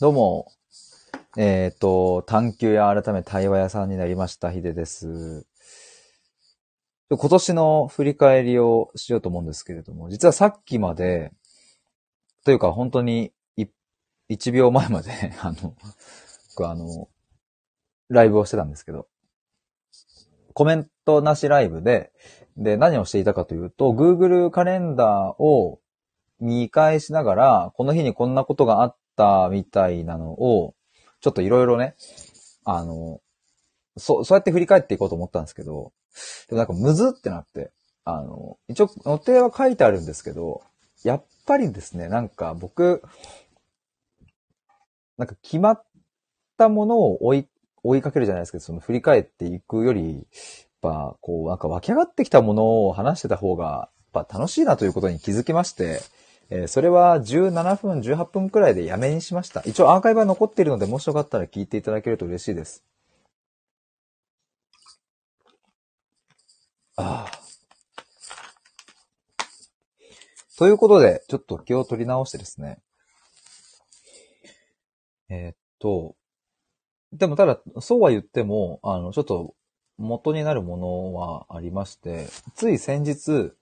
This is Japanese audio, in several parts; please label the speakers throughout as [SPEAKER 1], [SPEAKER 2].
[SPEAKER 1] どうも、えっ、と、探求や改め対話屋さんになりました、ヒデです。今年の振り返りをしようと思うんですけれども、実はさっきまで、というか本当に1秒前まで、あの、僕あの、ライブをしてたんですけど、コメントなしライブで、で、何をしていたかというと、Google カレンダーを見返しながら、この日にこんなことがあったみたいなのを、ちょっといろいろね、あの、そう、そうやって振り返っていこうと思ったんですけど、でもなんかむずってなって、あの、一応予定は書いてあるんですけど、やっぱりですね、なんか僕、なんか決まったものを追い、追いかけるじゃないですけど、その振り返っていくより、やっぱこう、なんか湧き上がってきたものを話してた方が、やっぱ楽しいなということに気づきまして、えーそれは17分、18分くらいでやめにしました。一応アーカイブは残っているので、もしよかったら聞いていただけると嬉しいです。ああ。ということで、ちょっと気を取り直してですね。えーっと、でもただ、そうは言っても、あの、ちょっと元になるものはありまして、つい先日、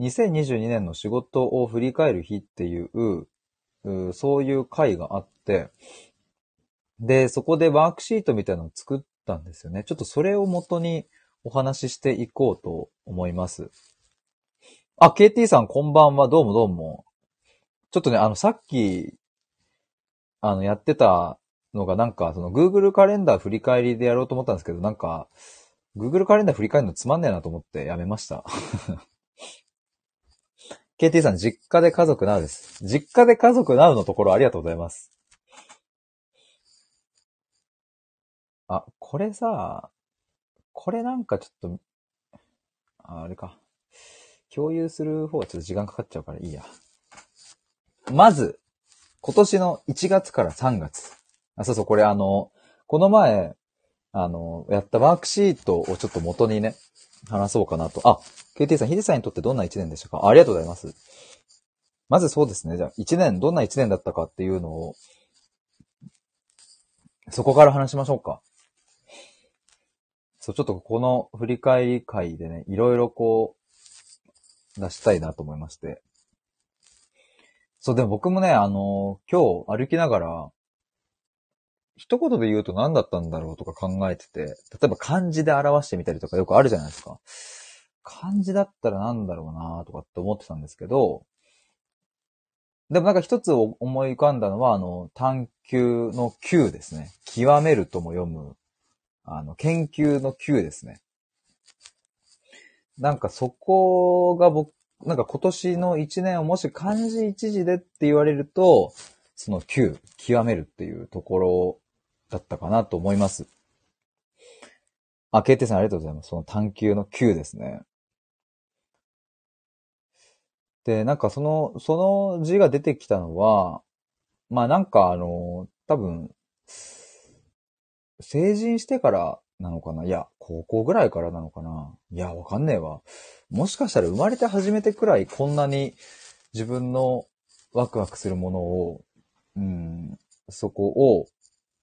[SPEAKER 1] 2022年の仕事を振り返る日っていう、うそういう会があって、で、そこでワークシートみたいなのを作ったんですよね。ちょっとそれを元にお話ししていこうと思います。あ、KT さんこんばんは。どうもどうも。ちょっとね、あの、さっき、あの、やってたのがなんか、その Google カレンダー振り返りでやろうと思ったんですけど、なんか、Google カレンダー振り返るのつまんねえなと思ってやめました。KT さん、実家で家族なうです。実家で家族なうのところありがとうございます。あ、これさ、これなんかちょっと、ああれか。共有する方がちょっと時間かかっちゃうからいいや。まず、今年の1月から3月。あ、そうそう、これあの、この前、あの、やったワークシートをちょっと元にね、話そうかなと。あ、KT さん、ヒデさんにとってどんな1年でしたか？ありがとうございます。まずそうですね。じゃあ、1年、どんな1年だったかっていうのを、そこから話しましょうか。そう、ちょっとこの振り返り会でね、いろいろこう、出したいなと思いまして。そう、でも僕もね、あの、今日歩きながら、一言で言うと何だったんだろうとか考えてて、例えば漢字で表してみたりとかよくあるじゃないですか。漢字だったら何だろうなとかって思ってたんですけど、でもなんか一つ思い浮かんだのは、あの、探求の求ですね。極めるとも読む、あの、研究の究ですね。なんかそこが僕、なんか今年の一年をもし漢字一字でって言われると、その究、極めるっていうところだったかなと思います。あ、KT さんありがとうございます。その探求の究ですね。で、なんかその、その字が出てきたのは、まあなんかあの、多分、成人してからなのかな？いや、高校ぐらいからなのかな？いや、わかんねえわ。もしかしたら生まれて初めてくらいこんなに自分のワクワクするものを、うん、そこを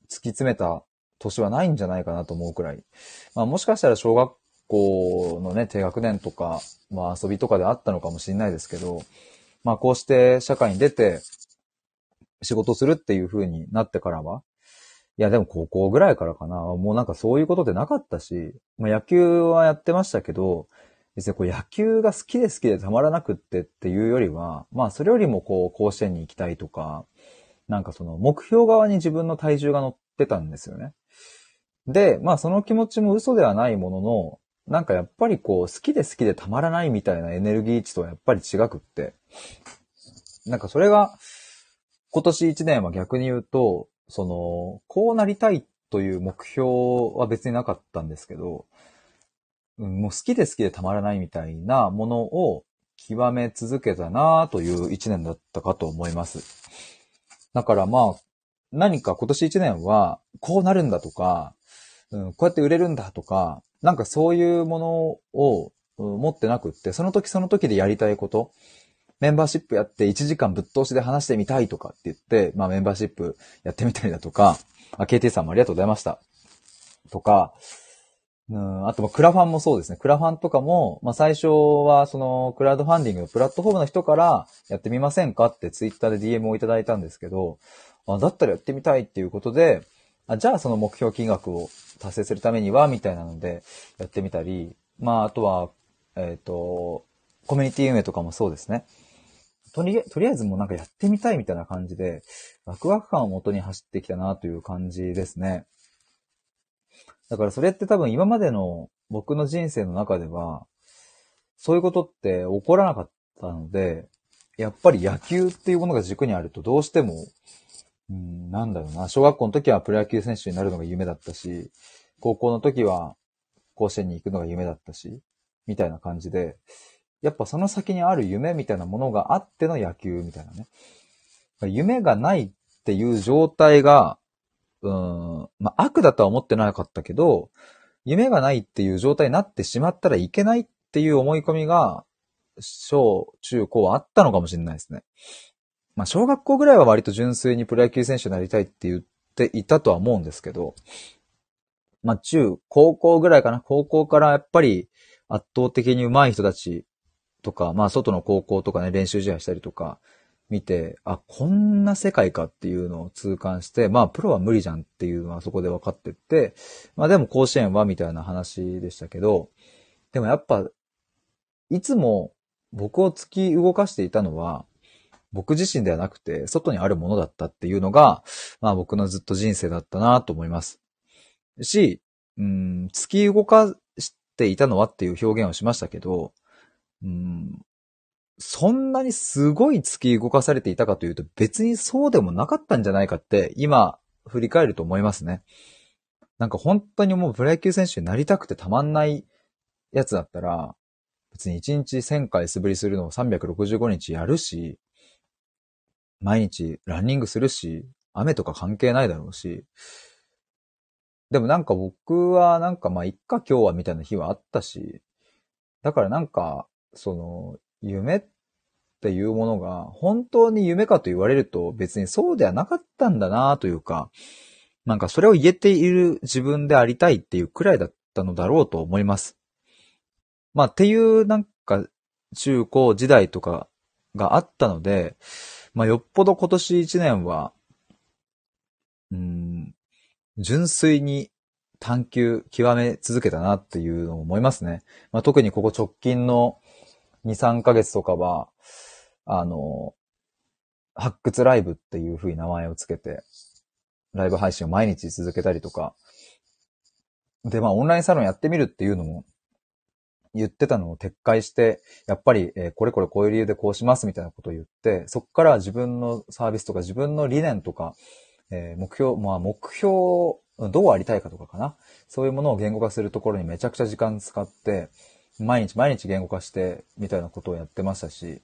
[SPEAKER 1] 突き詰めた年はないんじゃないかなと思うくらい。まあもしかしたら小学校のね、低学年とか、まあ遊びとかであったのかもしれないですけど、まあこうして社会に出て仕事するっていう風になってからは、いやでも高校ぐらいからかな、もうなんかそういうことでなかったし、まあ野球はやってましたけど、別にこう野球が好きで好きでたまらなくってっていうよりは、まあそれよりもこう甲子園に行きたいとか、なんかその目標側に自分の体重が乗ってたんですよね。で、まあその気持ちも嘘ではないものの、なんかやっぱりこう好きで好きでたまらないみたいなエネルギー値とはやっぱり違くって。なんかそれが今年1年は逆に言うと、その、こうなりたいという目標は別になかったんですけど、もう好きで好きでたまらないみたいなものを極め続けたなという1年だったかと思います。だからまあ、何か今年1年はこうなるんだとか、うん、こうやって売れるんだとか、なんかそういうものを持ってなくって、その時その時でやりたいこと、メンバーシップやって1時間ぶっ通しで話してみたいとかって言って、まあメンバーシップやってみたりだとか、KT さんもありがとうございました。とか、うん、あと、クラファンもそうですね。クラファンとかも、まあ最初はそのクラウドファンディングのプラットフォームの人からやってみませんかってツイッターで DM をいただいたんですけど、あだったらやってみたいっていうことで、あじゃあその目標金額を達成するためには、みたいなのでやってみたり、まああとは、えっ、ー、と、コミュニティ運営とかもそうですね。とり、とりあえずもうなんかやってみたいみたいな感じで、ワクワク感を元に走ってきたなという感じですね。だからそれって多分今までの僕の人生の中では、そういうことって起こらなかったので、やっぱり野球っていうものが軸にあるとどうしても、うん、なんだろうな、小学校の時はプロ野球選手になるのが夢だったし、高校の時は甲子園に行くのが夢だったし、みたいな感じで、やっぱその先にある夢みたいなものがあっての野球みたいなね。夢がないっていう状態が、うん、まあ、悪だとは思ってなかったけど、夢がないっていう状態になってしまったらいけないっていう思い込みが、小、中、高はあったのかもしれないですね。まあ、小学校ぐらいは割と純粋にプロ野球選手になりたいって言っていたとは思うんですけど、まあ、中、高校ぐらいかな。高校からやっぱり圧倒的に上手い人たちとか、まあ、外の高校とかね、練習試合したりとか、見て、あ、こんな世界かっていうのを痛感して、まあ、プロは無理じゃんっていうのはそこで分かってって、まあでも甲子園はみたいな話でしたけど、でもやっぱ、いつも僕を突き動かしていたのは、僕自身ではなくて、外にあるものだったっていうのが、まあ僕のずっと人生だったなと思います。し、うん、突き動かしていたのはっていう表現をしましたけど、うん、そんなにすごい突き動かされていたかというと別にそうでもなかったんじゃないかって今振り返ると思いますね。なんか本当にもうプロ野球選手になりたくてたまんないやつだったら別に1日1000回素振りするのを365日やるし、毎日ランニングするし、雨とか関係ないだろうし、でもなんか僕はなんかまあいっか今日はみたいな日はあったし、だからなんか、その、夢っていうものが本当に夢かと言われると別にそうではなかったんだなというか、なんかそれを言えている自分でありたいっていうくらいだったのだろうと思います。まあっていうなんか中高時代とかがあったので、まあよっぽど今年一年は、うん、純粋に探求極め続けたなっていうのを思いますね。まあ特にここ直近の2、3ヶ月とかは、あの、発掘ライブっていう風に名前をつけて、ライブ配信を毎日続けたりとか、で、まあ、オンラインサロンやってみるっていうのも、言ってたのを撤回して、やっぱり、えー、これこれこういう理由でこうしますみたいなことを言って、そこから自分のサービスとか自分の理念とか、えー、目標、まあ目標、どうありたいかとかかな。そういうものを言語化するところにめちゃくちゃ時間使って、毎日毎日言語化して、みたいなことをやってましたし、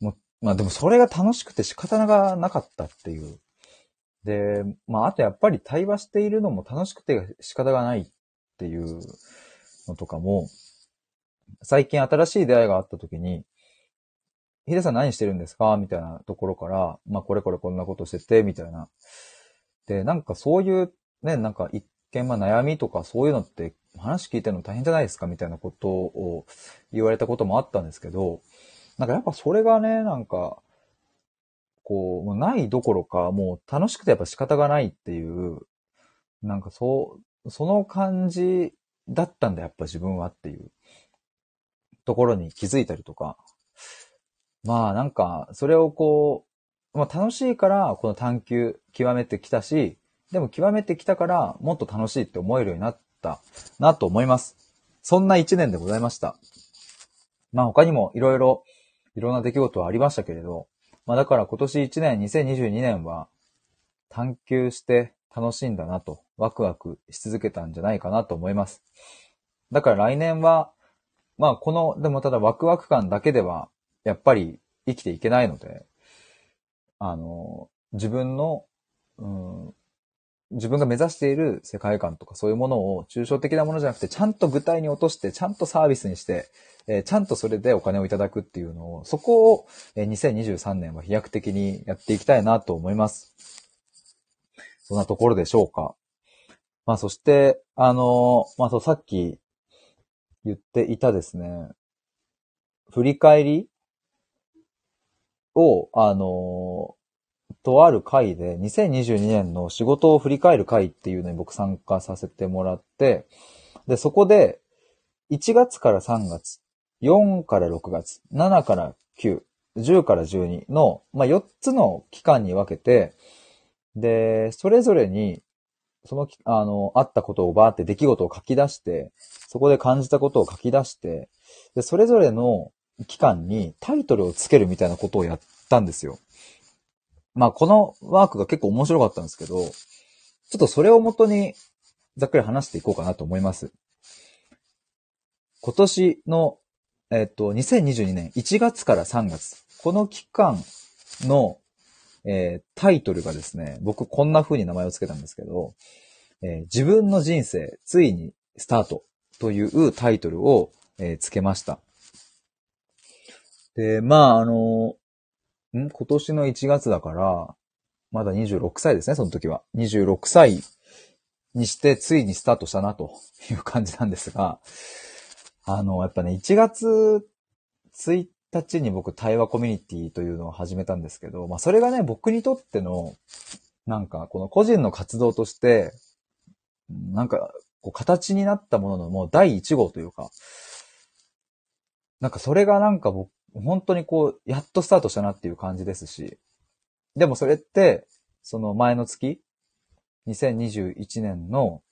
[SPEAKER 1] もまあでもそれが楽しくて仕方がなかったっていう。で、まああとやっぱり対話しているのも楽しくて仕方がないっていうのとかも、最近新しい出会いがあった時に、ヒデさん何してるんですか？みたいなところから、まあこれこれこんなことしてて、みたいな。で、なんかそういうね、なんか一見まあ悩みとかそういうのって話聞いてるの大変じゃないですかみたいなことを言われたこともあったんですけど、なんかやっぱそれがね、なんか、こう、もうないどころか、もう楽しくてやっぱ仕方がないっていう、なんかそう、その感じだったんだ、やっぱ自分はっていう。ところに気づいたりとか、まあなんか、それをこう、まあ楽しいからこの探求極めてきたし、でも極めてきたからもっと楽しいって思えるようになったなと思います。そんな一年でございました。まあ他にもいろいろ、いろんな出来事はありましたけれど、まあだから今年一年、2022年は探求して楽しんだなと、ワクワクし続けたんじゃないかなと思います。だから来年は、まあこの、でもただワクワク感だけでは、やっぱり生きていけないので、あの、自分の、うん、自分が目指している世界観とかそういうものを抽象的なものじゃなくて、ちゃんと具体に落として、ちゃんとサービスにして、えーちゃんとそれでお金をいただくっていうのを、そこを、えー2023年は飛躍的にやっていきたいなと思います。そんなところでしょうか。まあそして、あのーまあそうさっき言っていたですね、振り返りを、あのとある会で、2022年の仕事を振り返る会っていうのに僕参加させてもらって、で、そこで、1月から3月、4から6月、7から9、10から12の、まあ、4つの期間に分けて、で、それぞれに、その、あの、あったことをバーって出来事を書き出して、そこで感じたことを書き出して、で、それぞれの期間にタイトルをつけるみたいなことをやったんですよ。まあ、このワークが結構面白かったんですけど、ちょっとそれをもとにざっくり話していこうかなと思います。今年の、えっと、2022年1月から3月、この期間の、えータイトルがですね、僕こんな風に名前を付けたんですけど、えー自分の人生、ついにスタートというタイトルを、えー付けました。で、まあ、あの、ん？今年の1月だから、まだ26歳ですね、その時は。26歳にして、ついにスタートしたな、という感じなんですが、あの、やっぱね、1月1日に僕、対話コミュニティというのを始めたんですけど、まあ、それがね、僕にとっての、なんか、この個人の活動として、なんか、こう、形になったもののもう第1号というか、なんかそれがなんか僕、本当にこう、やっとスタートしたなっていう感じですし、でもそれって、その前の月、2021年の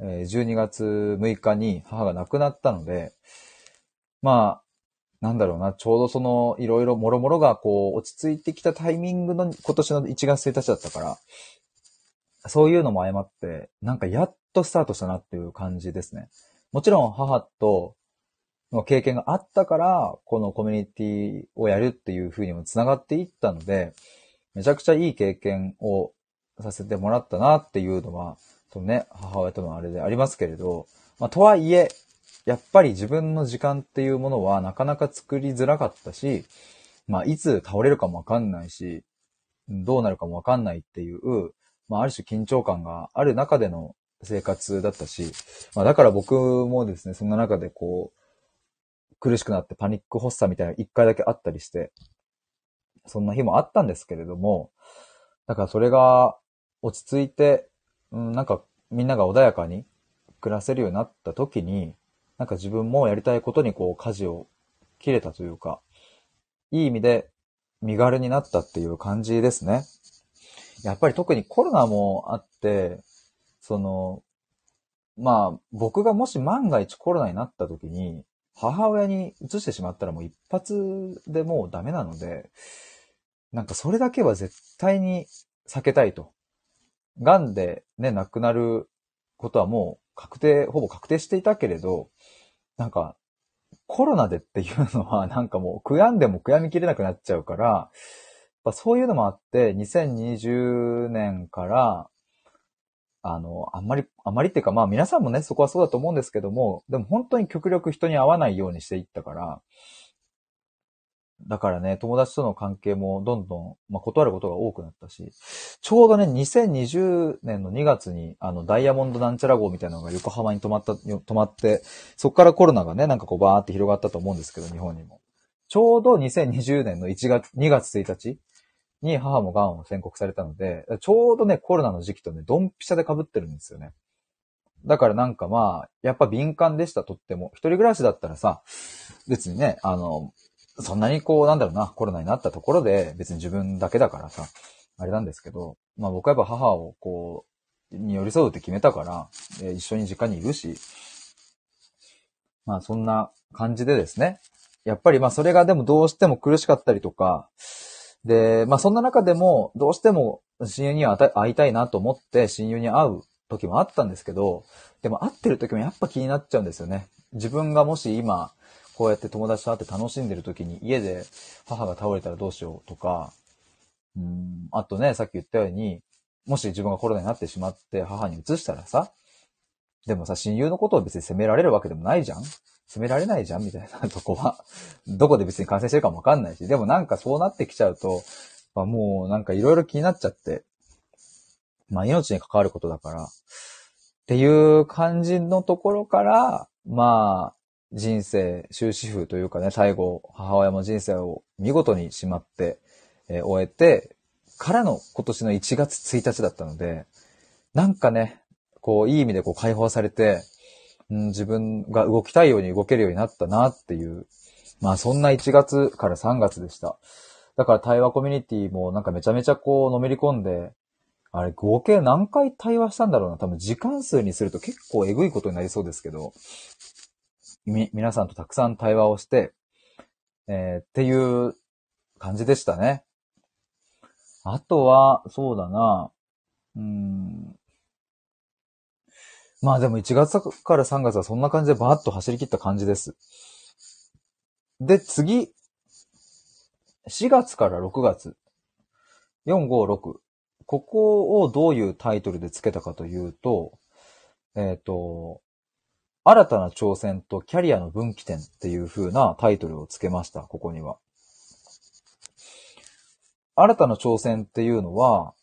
[SPEAKER 1] 12月6日に母が亡くなったので、まあ、なんだろうな、ちょうどその、いろいろもろもろがこう、落ち着いてきたタイミングの今年の1月1日だったから、そういうのも相まって、なんかやっとスタートしたなっていう感じですね。もちろん母との経験があったから、このコミュニティをやるっていう風にも繋がっていったので、めちゃくちゃいい経験をさせてもらったなっていうのは、そのね、母親とのあれでありますけれど、まあ、とはいえ、やっぱり自分の時間っていうものはなかなか作りづらかったし、まあ、いつ倒れるかもわかんないし、どうなるかもわかんないっていう、まあ、ある種緊張感がある中での生活だったし、まあ、だから僕もですね、そんな中でこう、苦しくなってパニック発作みたいな一回だけあったりして、そんな日もあったんですけれども、だからそれが落ち着いて、うん、なんかみんなが穏やかに暮らせるようになった時に、なんか自分もやりたいことにこう舵を切れたというか、いい意味で身軽になったっていう感じですね。やっぱり特にコロナもあって、その、まあ僕がもし万が一コロナになった時に、母親に移してしまったらもう一発でもうダメなので、なんかそれだけは絶対に避けたいと。癌でね、亡くなることはもう確定、ほぼ確定していたけれど、なんか、コロナでっていうのはなんかもう悔やんでも悔やみきれなくなっちゃうから、そういうのもあって、2020年から、あの、あんまり、あんまりっていうかまあ皆さんもね、そこはそうだと思うんですけども、でも本当に極力人に会わないようにしていったから、だからね、友達との関係もどんどん、まあ、断ることが多くなったし、ちょうどね、2020年の2月に、あの、ダイヤモンドなんちゃら号みたいなのが横浜に泊まった、泊まって、そこからコロナがね、なんかこうバーって広がったと思うんですけど、日本にも。ちょうど2020年の1月、2月1日に母も癌を宣告されたので、ちょうどね、コロナの時期とね、ドンピシャで被ってるんですよね。だからなんかまあ、やっぱ敏感でした、とっても。一人暮らしだったらさ、別にね、あの、そんなにこう、なんだろうな、コロナになったところで、別に自分だけだからさ、あれなんですけど、まあ僕はやっぱ母をこう、に寄り添うって決めたから、えー一緒に実家にいるし、まあそんな感じでですね、やっぱりまあそれがでもどうしても苦しかったりとか、で、まあそんな中でも、どうしても親友には会いたいなと思って親友に会う時もあったんですけど、でも会ってる時もやっぱ気になっちゃうんですよね。自分がもし今、こうやって友達と会って楽しんでる時に家で母が倒れたらどうしようとか、うん、あとね、さっき言ったように、もし自分がコロナになってしまって母に移したらさ、でもさ、親友のことを別に責められるわけでもないじゃん？責められないじゃん？みたいなとこは。どこで別に感染してるかもわかんないし。でもなんかそうなってきちゃうと、まあ、もうなんかいろいろ気になっちゃって。まあ命に関わることだから。っていう感じのところから、まあ、人生、終止符というかね、最後、母親も人生を見事にしまって、えー、終えて、からの今年の1月1日だったので、なんかね、こう、いい意味でこう解放されて、うん、自分が動きたいように動けるようになったなっていう、まあそんな1月から3月でした。だから対話コミュニティもなんかめちゃめちゃこうのめり込んで、あれ合計何回対話したんだろうな。多分時間数にすると結構えぐいことになりそうですけど、み、皆さんとたくさん対話をして、えー、っていう感じでしたね。あとは、そうだな、うん。まあでも1月から3月はそんな感じでバーッと走り切った感じです。で、次、4月から6月、4、5、6。ここをどういうタイトルで付けたかというと、えっ、ー、と、新たな挑戦とキャリアの分岐点っていう風なタイトルを付けました、ここには。新たな挑戦っていうのは、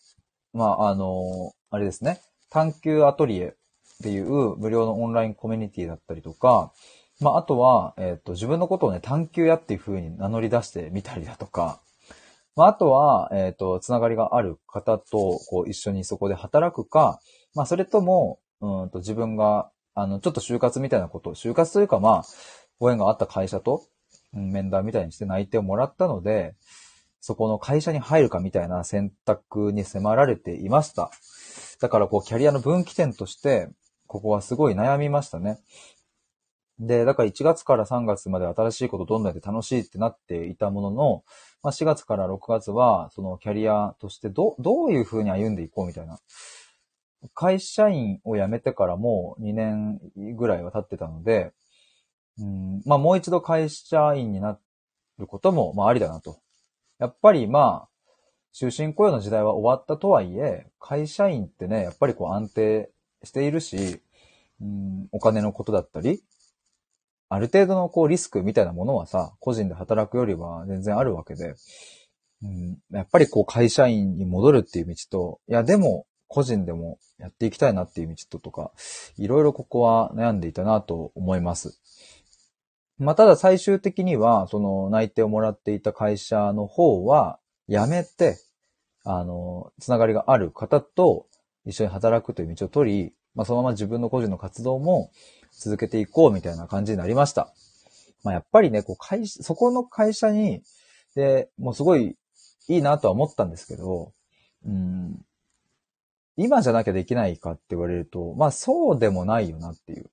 [SPEAKER 1] まあ、あの、あれですね。探求アトリエっていう無料のオンラインコミュニティだったりとか、まあ、あとは、えっ、ー、と、自分のことをね、探求屋っていう風に名乗り出してみたりだとか、まあ、あとは、えっ、ー、と、つながりがある方と、こう、一緒にそこで働くか、まあ、それとも、うんと、自分が、あの、ちょっと就活みたいなこと、就活というか、まあ、ご縁があった会社と、うん、面談みたいにして内定をもらったので、そこの会社に入るかみたいな選択に迫られていました。だから、こう、キャリアの分岐点として、ここはすごい悩みましたね。で、だから1月から3月まで新しいことどんどんやって楽しいってなっていたものの、まあ、4月から6月は、そのキャリアとしてど、どういう風に歩んでいこうみたいな。会社員を辞めてからもう2年ぐらいは経ってたので、うん、まあもう一度会社員になることも、まあありだなと。やっぱりまあ、終身雇用の時代は終わったとはいえ、会社員ってね、やっぱりこう安定しているし、うん、お金のことだったり、ある程度のこうリスクみたいなものはさ、個人で働くよりは全然あるわけで、うん、やっぱりこう会社員に戻るっていう道と、いやでも個人でもやっていきたいなっていう道ととか、いろいろここは悩んでいたなと思います。まあ、ただ最終的には、その内定をもらっていた会社の方は、辞めて、あの、つながりがある方と一緒に働くという道を取り、まあ、そのまま自分の個人の活動も続けていこうみたいな感じになりました。まあ、やっぱりね、こう会社、そこの会社に、で、もうすごいいいなとは思ったんですけど、うん、今じゃなきゃできないかって言われると、まあそうでもないよなっていう。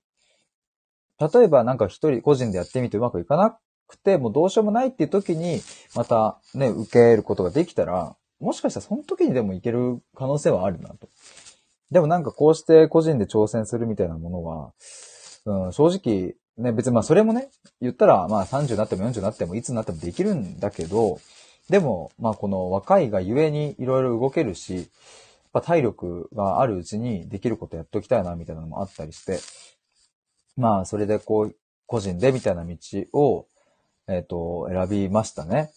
[SPEAKER 1] 例えばなんか一人個人でやってみてうまくいかなくて、もうどうしようもないっていう時に、またね、受けることができたら、もしかしたらその時にでもいける可能性はあるなと。でもなんかこうして個人で挑戦するみたいなものは、うん、正直、ね、別にまあそれもね、言ったらまあ30になっても40になってもいつになってもできるんだけど、でもまあこの若いがゆえにいろいろ動けるし、やっぱ体力があるうちにできることやっときたいなみたいなのもあったりして、まあそれでこう、個人でみたいな道を、えっ、ー、と、選びましたね。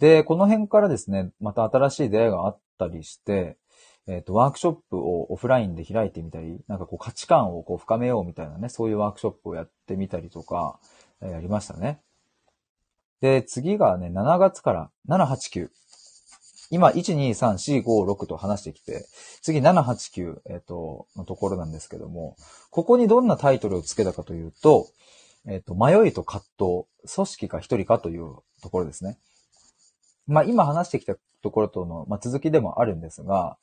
[SPEAKER 1] で、この辺からですね、また新しい出会いがあったりして、えっ、ー、と、ワークショップをオフラインで開いてみたり、なんかこう価値観をこう深めようみたいなね、そういうワークショップをやってみたりとか、えー、やりましたね。で、次がね、7月から7、8、9。今、1、2、3、4、5、6と話してきて、次7、8、9、えっ、ー、と、のところなんですけども、ここにどんなタイトルをつけたかというと、えっ、ー、と、迷いと葛藤、組織か一人かというところですね。まあ、今話してきたところとの、まあ、続きでもあるんですが、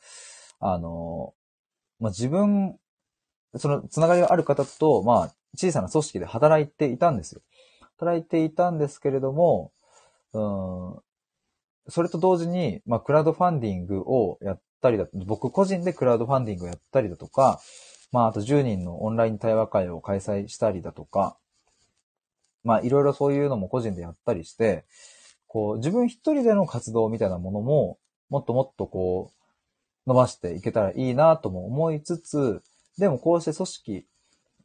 [SPEAKER 1] あの、まあ、自分、そのつながりがある方と、まあ、小さな組織で働いていたんですよ。働いていたんですけれども、うん、それと同時に、まあ、クラウドファンディングをやったりだ、僕個人でクラウドファンディングをやったりだとか、まあ、あと10人のオンライン対話会を開催したりだとか、まあ、いろいろそういうのも個人でやったりして、こう、自分一人での活動みたいなものも、もっともっとこう、伸ばしていけたらいいなとも思いつつ、でもこうして組織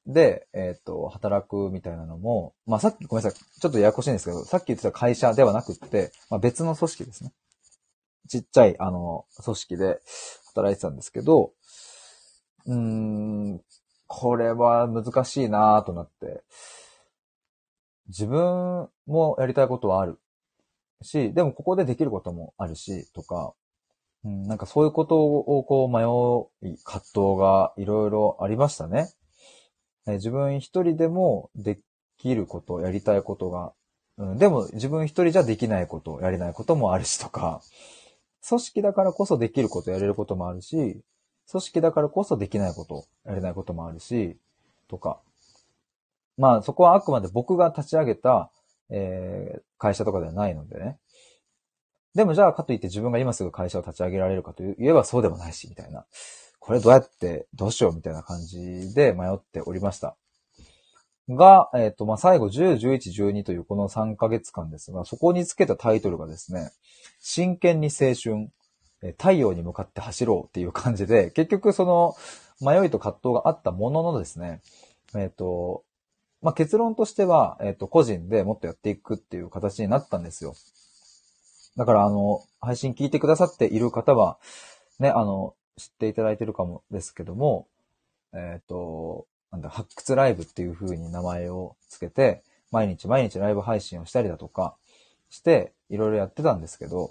[SPEAKER 1] で、えっ、と、働くみたいなのも、まあさっきごめんなさい。ちょっとややこしいんですけど、さっき言ってた会社ではなくって、まあ別の組織ですね。ちっちゃい、あの、組織で働いてたんですけど、うーん、これは難しいなとなって、自分もやりたいことはあるし、でもここでできることもあるし、とか、うん、なんかそういうことをこう迷い、葛藤がいろいろありましたね。え自分一人でもできること、やりたいことが、うん、でも自分一人じゃできないこと、やれないこともあるしとか、組織だからこそできること、やれることもあるし、組織だからこそできないこと、やれないこともあるし、とか。まあそこはあくまで僕が立ち上げた、えー、会社とかではないのでね。でもじゃあかといって自分が今すぐ会社を立ち上げられるかといえばそうでもないし、みたいな。これどうやって、どうしようみたいな感じで迷っておりました。が、えっ、ー、と、まあ、最後10、11、12というこの3ヶ月間ですが、そこにつけたタイトルがですね、真剣に青春、太陽に向かって走ろうっていう感じで、結局その迷いと葛藤があったもののですね、えっ、ー、と、まあ、結論としては、えっ、ー、と、個人でもっとやっていくっていう形になったんですよ。だから、あの、配信聞いてくださっている方は、ね、あの、知っていただいてるかもですけども、えっ、ー、と、なんだ、発掘ライブっていう風に名前をつけて、毎日毎日ライブ配信をしたりだとかして、いろいろやってたんですけど、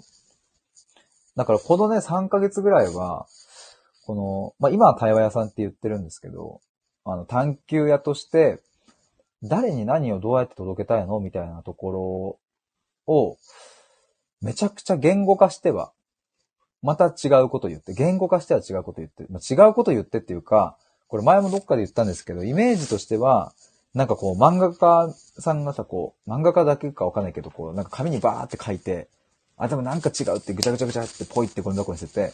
[SPEAKER 1] だからこのね、3ヶ月ぐらいは、この、まあ、今は対話屋さんって言ってるんですけど、あの、探求屋として、誰に何をどうやって届けたいのみたいなところを、めちゃくちゃ言語化してはまた違うこと言って、言語化しては違うこと言って、まあ、違うこと言ってっていうか、これ前もどっかで言ったんですけど、イメージとしては、なんかこう漫画家さんがさ、こう、漫画家だけかわかんないけど、こう、なんか紙にバーって書いて、あ、でもなんか違うってぐちゃぐちゃぐちゃってポイってゴミ箱に捨てて、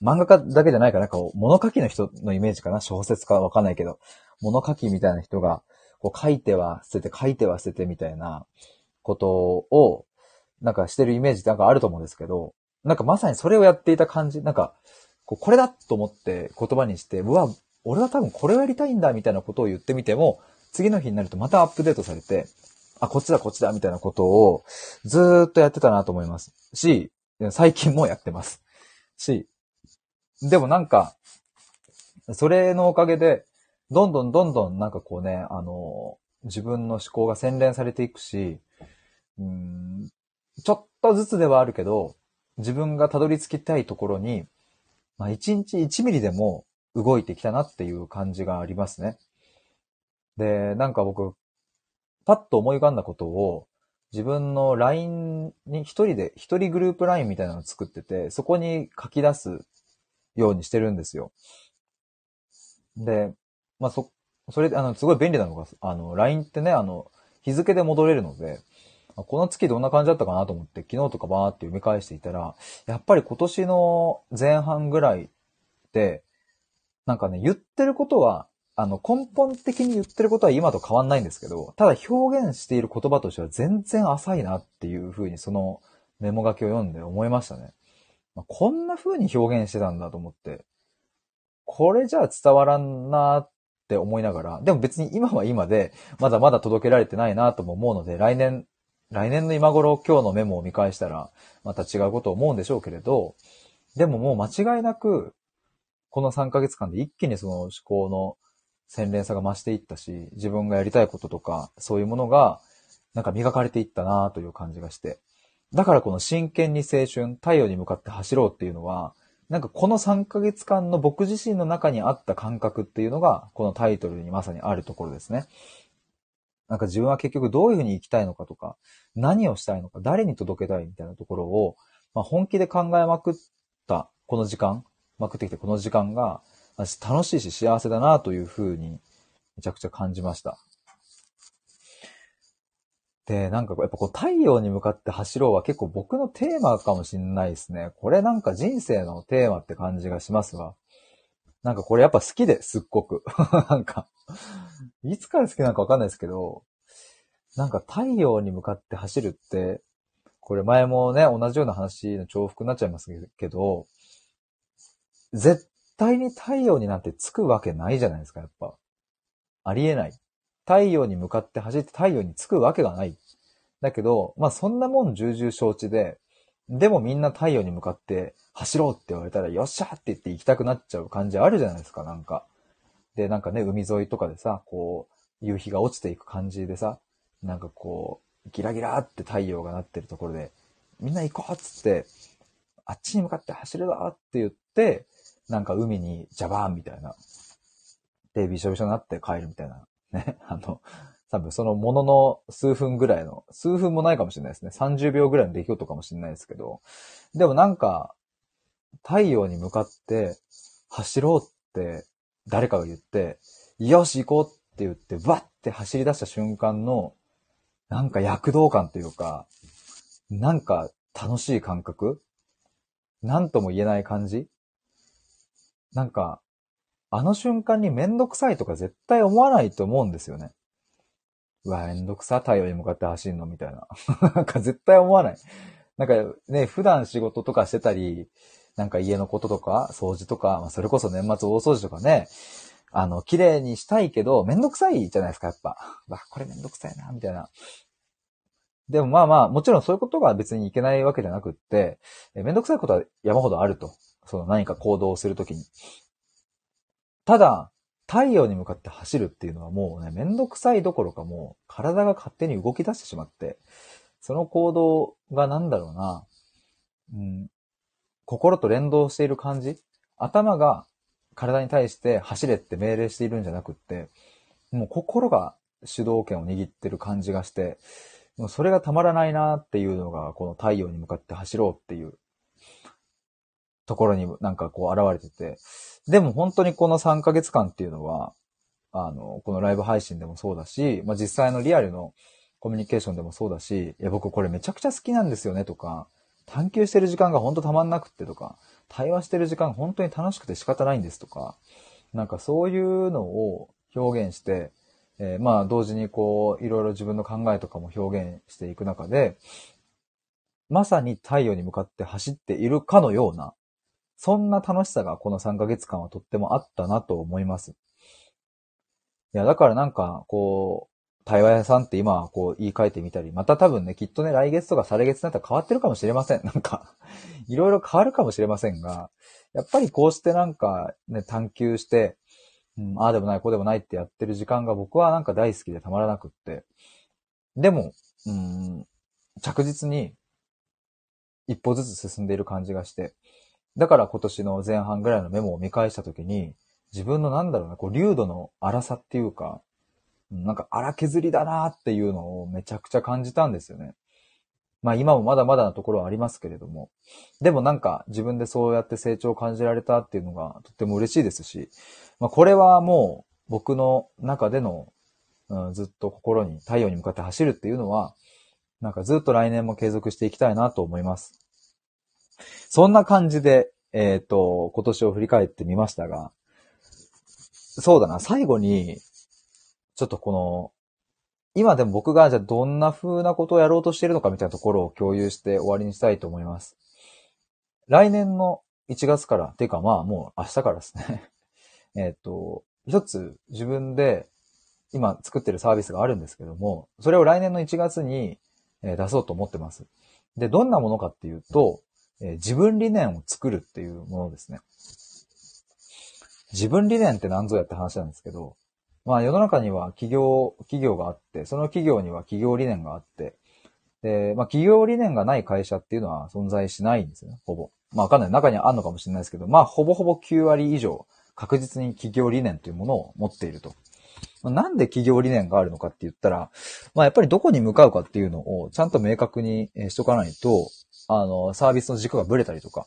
[SPEAKER 1] 漫画家だけじゃないかな、こう、物書きの人のイメージかな、小説かわかんないけど、物書きみたいな人が、こう書いては捨てて、書いては捨ててみたいなことを、なんかしてるイメージってなんかあると思うんですけど、なんかまさにそれをやっていた感じ、なんか、ここれだと思って言葉にして、うわ、俺は多分これをやりたいんだみたいなことを言ってみても、次の日になるとまたアップデートされて、あ、こっちだこっちだみたいなことをずーっとやってたなと思いますし、最近もやってます。し、でもなんか、それのおかげで、どんどんどんどんなんかこうね、あの、自分の思考が洗練されていくし、うん、ちょっとずつではあるけど、自分がたどり着きたいところに、まあ、1日1ミリでも動いてきたなっていう感じがありますね。で、なんか僕、パッと思い浮かんだことを、自分の LINE に一人で、一人グループ LINE みたいなのを作ってて、そこに書き出すようにしてるんですよ。で、まあ、そ、それ、あの、すごい便利なのが、あの、LINE ってね、あの、日付で戻れるので、この月どんな感じだったかなと思って、昨日とかバーって読み返していたら、やっぱり今年の前半ぐらいで、なんかね、言ってることは、あの、根本的に言ってることは今と変わんないんですけど、ただ表現している言葉としては全然浅いなっていうふうにそのメモ書きを読んで思いましたね。まこんな風に表現してたんだと思って、これじゃあ伝わらんなって思いながら、でも別に今は今で、まだまだ届けられてないなとも思うので、来年来年の今頃今日のメモを見返したら、また違うことを思うんでしょうけれど、でももう間違いなく、この3ヶ月間で一気にその思考の洗練さが増していったし、自分がやりたいこととか、そういうものが、なんか磨かれていったなという感じがして。だからこの真剣に青春、太陽に向かって走ろうっていうのは、なんかこの3ヶ月間の僕自身の中にあった感覚っていうのが、このタイトルにまさにあるところですね。なんか自分は結局どういうふうに生きたいのかとか、何をしたいのか、誰に届けたいみたいなところを、まあ、本気で考えまくったこの時間、まくってきてこの時間が、私楽しいし幸せだなというふうにめちゃくちゃ感じました。で、なんかやっぱこう太陽に向かって走ろうは結構僕のテーマかもしんないですね。これなんか人生のテーマって感じがしますわ。なんかこれやっぱ好きですっごく。なんか、いつから好きなのかわかんないですけど、なんか太陽に向かって走るって、これ前もね、同じような話の重複になっちゃいますけど、絶対に太陽になんてつくわけないじゃないですか、やっぱ。ありえない。太陽に向かって走って太陽につくわけがない。だけど、まあそんなもん重々承知で、でもみんな太陽に向かって走ろうって言われたら、よっしゃって言って行きたくなっちゃう感じあるじゃないですか、なんか。で、なんかね、海沿いとかでさ、こう、夕日が落ちていく感じでさ、なんかこう、ギラギラって太陽がなってるところで、みんな行こうっつって、あっちに向かって走るぞって言って、なんか海にジャバーンみたいな。で、びしょびしょになって帰るみたいな。ね。あの、多分そのものの数分ぐらいの、数分もないかもしれないですね。30秒ぐらいの出来事かもしれないですけど。でもなんか、太陽に向かって走ろうって誰かが言って、よし行こうって言って、バッて走り出した瞬間の、なんか躍動感というか、なんか楽しい感覚なんとも言えない感じなんか、あの瞬間にめんどくさいとか絶対思わないと思うんですよね。うわ、めんどくさ、太陽に向かって走るのみたいな。なんか絶対思わない。なんかね、普段仕事とかしてたり、なんか家のこととか、掃除とか、まあ、それこそ年末大掃除とかね、あの、綺麗にしたいけど、めんどくさいじゃないですか、やっぱ。わ、これめんどくさいな、みたいな。でもまあまあ、もちろんそういうことが別にいけないわけじゃなくって、えめんどくさいことは山ほどあると。その何か行動をするときに。ただ、太陽に向かって走るっていうのはもうね、めんどくさいどころかもう体が勝手に動き出してしまって、その行動がなんだろうな、うん、心と連動している感じ？頭が体に対して走れって命令しているんじゃなくって、もう心が主導権を握ってる感じがして、もうそれがたまらないなっていうのが、この太陽に向かって走ろうっていうところになんかこう現れてて、でも本当にこの3ヶ月間っていうのは、あの、このライブ配信でもそうだし、まあ、実際のリアルのコミュニケーションでもそうだし、いや、僕これめちゃくちゃ好きなんですよねとか、探求してる時間が本当たまんなくってとか、対話してる時間が本当に楽しくて仕方ないんですとか、なんかそういうのを表現して、えー、まあ同時にこう、いろいろ自分の考えとかも表現していく中で、まさに太陽に向かって走っているかのような、そんな楽しさがこの3ヶ月間はとってもあったなと思います。いや、だからなんか、こう、対話屋さんって今、こう、言い換えてみたり、また多分ね、きっとね、来月とか再来月になったら変わってるかもしれません。なんか、いろいろ変わるかもしれませんが、やっぱりこうしてなんか、ね、探求して、うん、ああでもない、こうでもないってやってる時間が僕はなんか大好きでたまらなくって。でも、うん、着実に一歩ずつ進んでいる感じがして、だから今年の前半ぐらいのメモを見返したときに、自分のなんだろうな、こう、流度の荒さっていうか、なんか荒削りだなっていうのをめちゃくちゃ感じたんですよね。まあ今もまだまだなところはありますけれども。でもなんか自分でそうやって成長を感じられたっていうのがとっても嬉しいですし、まあこれはもう僕の中での、うん、ずっと心に太陽に向かって走るっていうのは、なんかずっと来年も継続していきたいなと思います。そんな感じで、えっ、ー、と、今年を振り返ってみましたが、そうだな、最後に、ちょっとこの、今でも僕がじゃあどんな風なことをやろうとしているのかみたいなところを共有して終わりにしたいと思います。来年の1月から、ていうかまあもう明日からですね えっと、一つ自分で今作ってるサービスがあるんですけども、それを来年の1月に出そうと思ってます。で、どんなものかっていうと、え、自分理念を作るっていうものですね。自分理念って何ぞやって話なんですけど、まあ世の中には企業、企業があって、その企業には企業理念があって、で、まあ企業理念がない会社っていうのは存在しないんですよね、ほぼ。まあわかんない。中にはあるのかもしれないですけど、まあほぼほぼ9割以上確実に企業理念というものを持っていると。なんで企業理念があるのかって言ったら、まあやっぱりどこに向かうかっていうのをちゃんと明確にしとかないと、あの、サービスの軸がブレたりとか、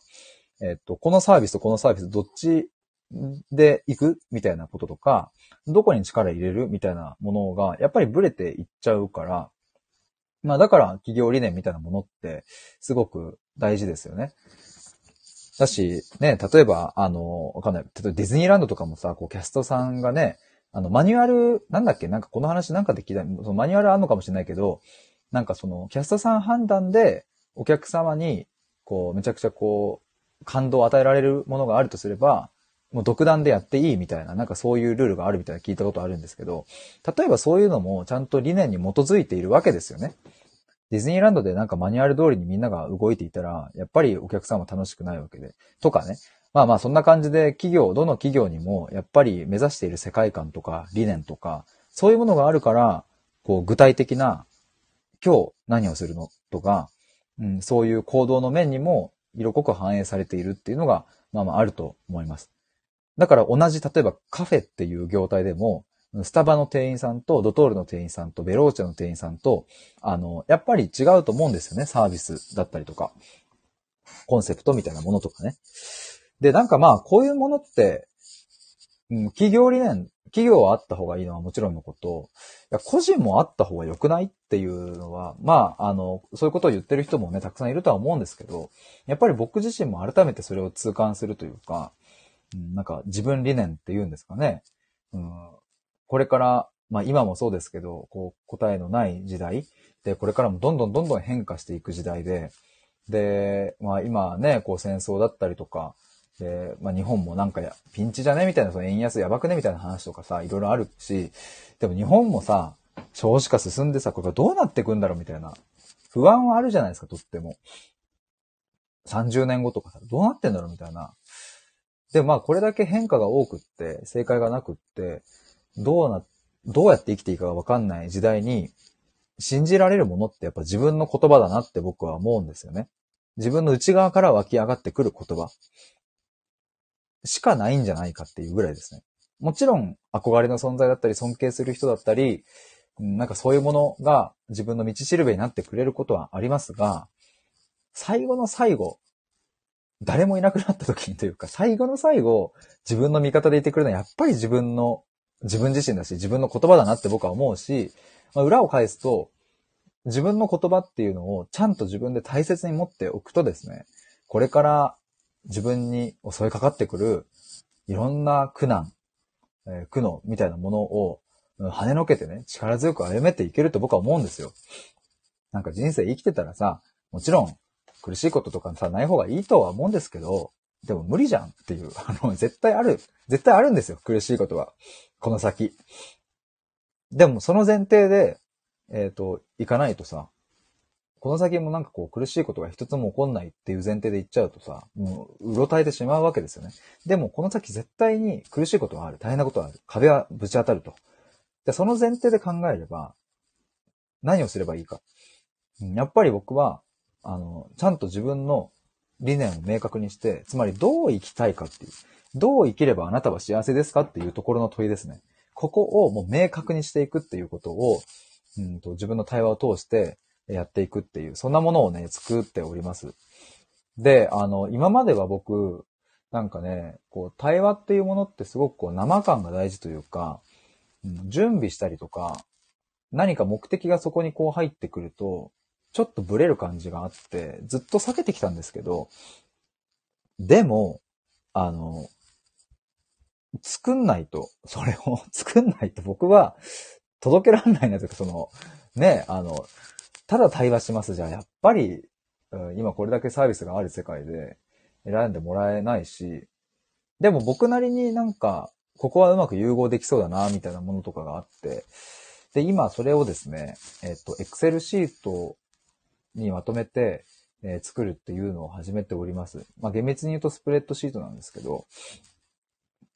[SPEAKER 1] えっと、このサービスとこのサービスどっちで行くみたいなこととか、どこに力入れるみたいなものが、やっぱりブレていっちゃうから、まあだから企業理念みたいなものってすごく大事ですよね。だし、ね、例えば、あの、わかんない。例えばディズニーランドとかもさ、こうキャストさんがね、あの、マニュアル、なんだっけ？なんかこの話なんかで聞い、そのマニュアルあるのかもしれないけど、なんかその、キャストさん判断で、お客様に、こう、めちゃくちゃこう、感動を与えられるものがあるとすれば、もう独断でやっていいみたいな、なんかそういうルールがあるみたいな聞いたことあるんですけど、例えばそういうのもちゃんと理念に基づいているわけですよね。ディズニーランドでなんかマニュアル通りにみんなが動いていたら、やっぱりお客さんは楽しくないわけで。とかね。まあまあそんな感じで企業、どの企業にもやっぱり目指している世界観とか理念とか、そういうものがあるから、こう具体的な今日何をするのとか、うん、そういう行動の面にも色濃く反映されているっていうのが、まあまああると思います。だから同じ、例えばカフェっていう業態でも、スタバの店員さんと、ドトールの店員さんと、ベローチェの店員さんと、あの、やっぱり違うと思うんですよね。サービスだったりとか、コンセプトみたいなものとかね。で、なんかまあ、こういうものって、うん、企業理念、企業はあった方がいいのはもちろんのこと、いや個人もあった方が良くないっていうのは、まあ、あの、そういうことを言ってる人もね、たくさんいるとは思うんですけど、やっぱり僕自身も改めてそれを痛感するというか、なんか自分理念って言うんですかね。うん、これから、まあ今もそうですけど、こう答えのない時代。で、これからもどんどんどんどん変化していく時代で、で、まあ今ね、こう戦争だったりとか、で、まあ日本もなんかや、ピンチじゃね？みたいな、その円安やばくね？みたいな話とかさ、いろいろあるし、でも日本もさ、少子化進んでさ、これがどうなっていくんだろう？みたいな、不安はあるじゃないですか、とっても。30年後とかさ、どうなってんだろう？みたいな。でまあこれだけ変化が多くって、正解がなくって、どうな、どうやって生きていいかがわかんない時代に、信じられるものってやっぱ自分の言葉だなって僕は思うんですよね。自分の内側から湧き上がってくる言葉しかないんじゃないかっていうぐらいですね。もちろん憧れの存在だったり尊敬する人だったり、なんかそういうものが自分の道しるべになってくれることはありますが、最後の最後、誰もいなくなった時にというか、最後の最後、自分の味方でいてくれるのはやっぱり自分の自分自身だし、自分の言葉だなって僕は思うし、まあ、裏を返すと、自分の言葉っていうのをちゃんと自分で大切に持っておくとですね、これから自分に襲いかかってくるいろんな苦難、えー、苦悩みたいなものを跳ねのけてね、力強く歩めていけると僕は思うんですよ。なんか人生生きてたらさ、もちろん苦しいこととかさ、ない方がいいとは思うんですけど、でも無理じゃんっていう、あの、絶対ある、絶対あるんですよ、苦しいことは。この先。でも、その前提で、えっ、ー、と、行かないとさ、この先もなんかこう苦しいことが一つも起こんないっていう前提で行っちゃうとさ、もう、うろたえてしまうわけですよね。でも、この先絶対に苦しいことはある。大変なことはある。壁はぶち当たると。で、その前提で考えれば、何をすればいいか。やっぱり僕は、あの、ちゃんと自分の理念を明確にして、つまりどう生きたいかっていう。どう生きればあなたは幸せですかっていうところの問いですね。ここをもう明確にしていくっていうことを、うんと自分の対話を通してやっていくっていう、そんなものをね、作っております。で、あの、今までは僕、なんかね、こう、対話っていうものってすごくこう、生感が大事というか、うん、準備したりとか、何か目的がそこにこう入ってくると、ちょっとブレる感じがあって、ずっと避けてきたんですけど、でも、あの、作んないと、それを 作んないと僕は届けられないなというか、その、ね、あの、ただ対話しますじゃ、やっぱり、今これだけサービスがある世界で選んでもらえないし、でも僕なりになんか、ここはうまく融合できそうだな、みたいなものとかがあって、で、今それをですね、えっと、Excel シートにまとめて、えー、作るっていうのを始めております。まあ、厳密に言うとスプレッドシートなんですけど、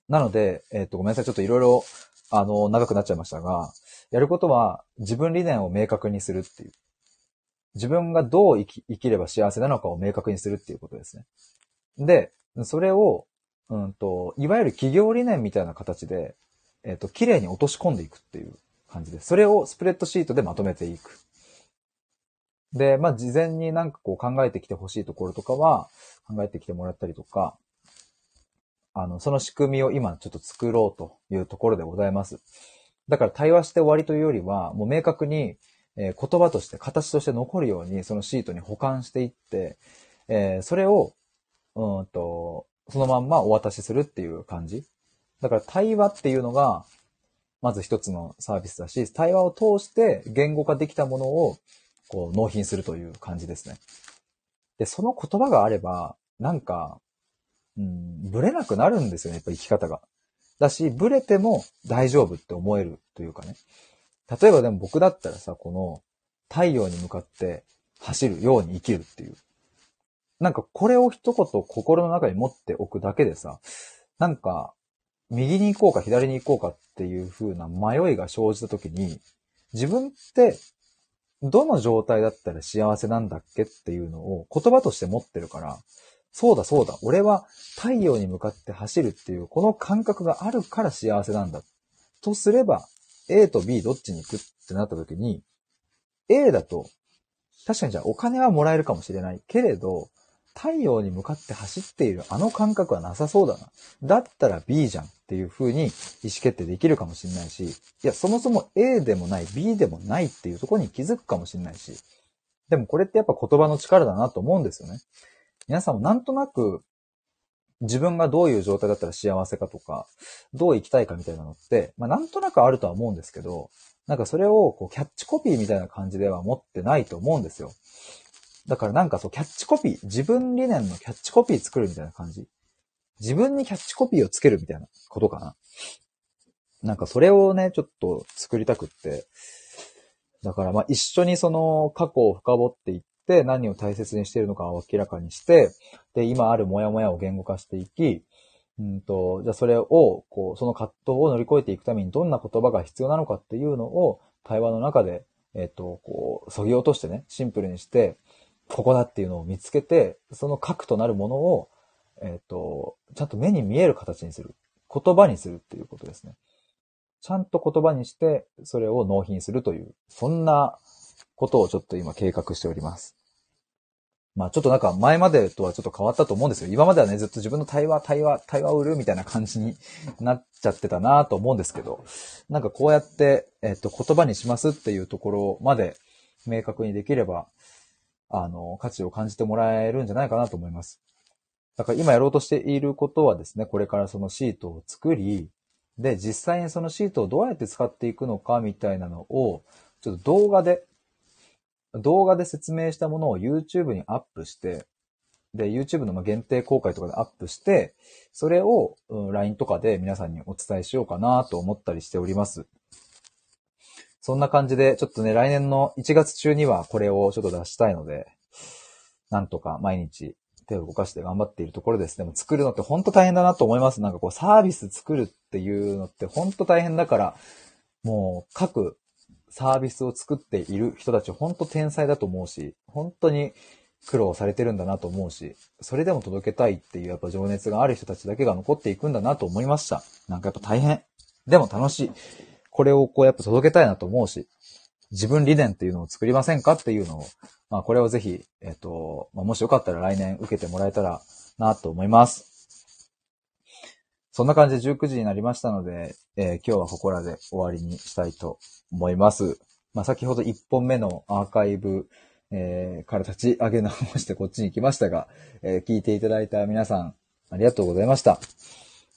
[SPEAKER 1] なので、えっ、と、ごめんなさい。ちょっといろいろ、あの、長くなっちゃいましたが、やることは自分理念を明確にするっていう。自分がどう生き生きれば幸せなのかを明確にするっていうことですね。で、それを、うんと、いわゆる企業理念みたいな形で、えっ、と、綺麗に落とし込んでいくっていう感じです。それをスプレッドシートでまとめていく。で、まあ、事前になんかこう考えてきてほしいところとかは、考えてきてもらったりとか、あの、その仕組みを今ちょっと作ろうというところでございます。だから対話して終わりというよりは、もう明確に、えー、言葉として、形として残るように、そのシートに保管していって、えー、それを、うんと、そのまんまお渡しするっていう感じ。だから対話っていうのが、まず一つのサービスだし、対話を通して言語化できたものをこう、納品するという感じですね。で、その言葉があれば、なんか、うん、ブレなくなるんですよね、やっぱ生き方が。だし、ブレても大丈夫って思えるというかね。例えばでも僕だったらさ、この太陽に向かって走るように生きるっていう。なんかこれを一言心の中に持っておくだけでさ、なんか右に行こうか左に行こうかっていう風な迷いが生じた時に、自分ってどの状態だったら幸せなんだっけっていうのを言葉として持ってるから、そうだそうだ、俺は太陽に向かって走るっていうこの感覚があるから幸せなんだ。とすれば、A と B どっちに行くってなった時に、A だと、確かにじゃあお金はもらえるかもしれないけれど、太陽に向かって走っているあの感覚はなさそうだな。だったら B じゃんっていう風に意思決定できるかもしれないし、いや、そもそも A でもない、B でもないっていうところに気づくかもしれないし、でもこれってやっぱ言葉の力だなと思うんですよね。皆さんもなんとなく自分がどういう状態だったら幸せかとか、どう生きたいかみたいなのって、まあなんとなくあるとは思うんですけど、なんかそれをこうキャッチコピーみたいな感じでは持ってないと思うんですよ。だからなんかそう、キャッチコピー、自分理念のキャッチコピー作るみたいな感じ。自分にキャッチコピーをつけるみたいなことかな。なんかそれをね、ちょっと作りたくって。だからまあ一緒にその過去を深掘っていって、何を大切にしているのかを明らかにして、で、今あるモヤモヤを言語化していき、うんと、じゃあそれを、こう、その葛藤を乗り越えていくためにどんな言葉が必要なのかっていうのを対話の中で、えっ、と、こう、削ぎ落としてね、シンプルにして、ここだっていうのを見つけて、その核となるものを、えっ、と、ちゃんと目に見える形にする。言葉にするっていうことですね。ちゃんと言葉にして、それを納品するという、そんなことをちょっと今計画しております。まあちょっとなんか前までとはちょっと変わったと思うんですよ。今まではね、ずっと自分の対話、対話、対話を売るみたいな感じになっちゃってたなと思うんですけど、なんかこうやって、えっと、言葉にしますっていうところまで明確にできれば、あの、価値を感じてもらえるんじゃないかなと思います。だから今やろうとしていることはですね、これからそのシートを作り、で、実際にそのシートをどうやって使っていくのかみたいなのを、ちょっと動画で、動画で説明したものを YouTube にアップして、で、YouTube の限定公開とかでアップして、それを LINE とかで皆さんにお伝えしようかなと思ったりしております。そんな感じで、ちょっとね、来年の1月中にはこれをちょっと出したいので、なんとか毎日手を動かして頑張っているところです。でも作るのってほんと大変だなと思います。なんかこうサービス作るっていうのってほんと大変だから、もう各サービスを作っている人たちほんと天才だと思うし、本当に苦労されてるんだなと思うし、それでも届けたいっていうやっぱ情熱がある人たちだけが残っていくんだなと思いました。なんかやっぱ大変。でも楽しい。これをこうやっぱ届けたいなと思うし、自分理念っていうのを作りませんかっていうのを、まあこれをぜひ、えっ、と、ま、もしよかったら来年受けてもらえたらなと思います。そんな感じで19時になりましたので、えー、今日はここらで終わりにしたいと思います。まあ先ほど1本目のアーカイブ、えー、から立ち上げ直してこっちに来ましたが、えー、聞いていただいた皆さん、ありがとうございました。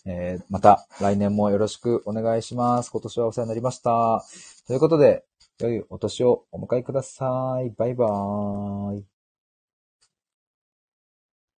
[SPEAKER 1] えー、また来年もよろしくお願いします。今年はお世話になりました。ということで、良いお年をお迎えください。バイバーイ。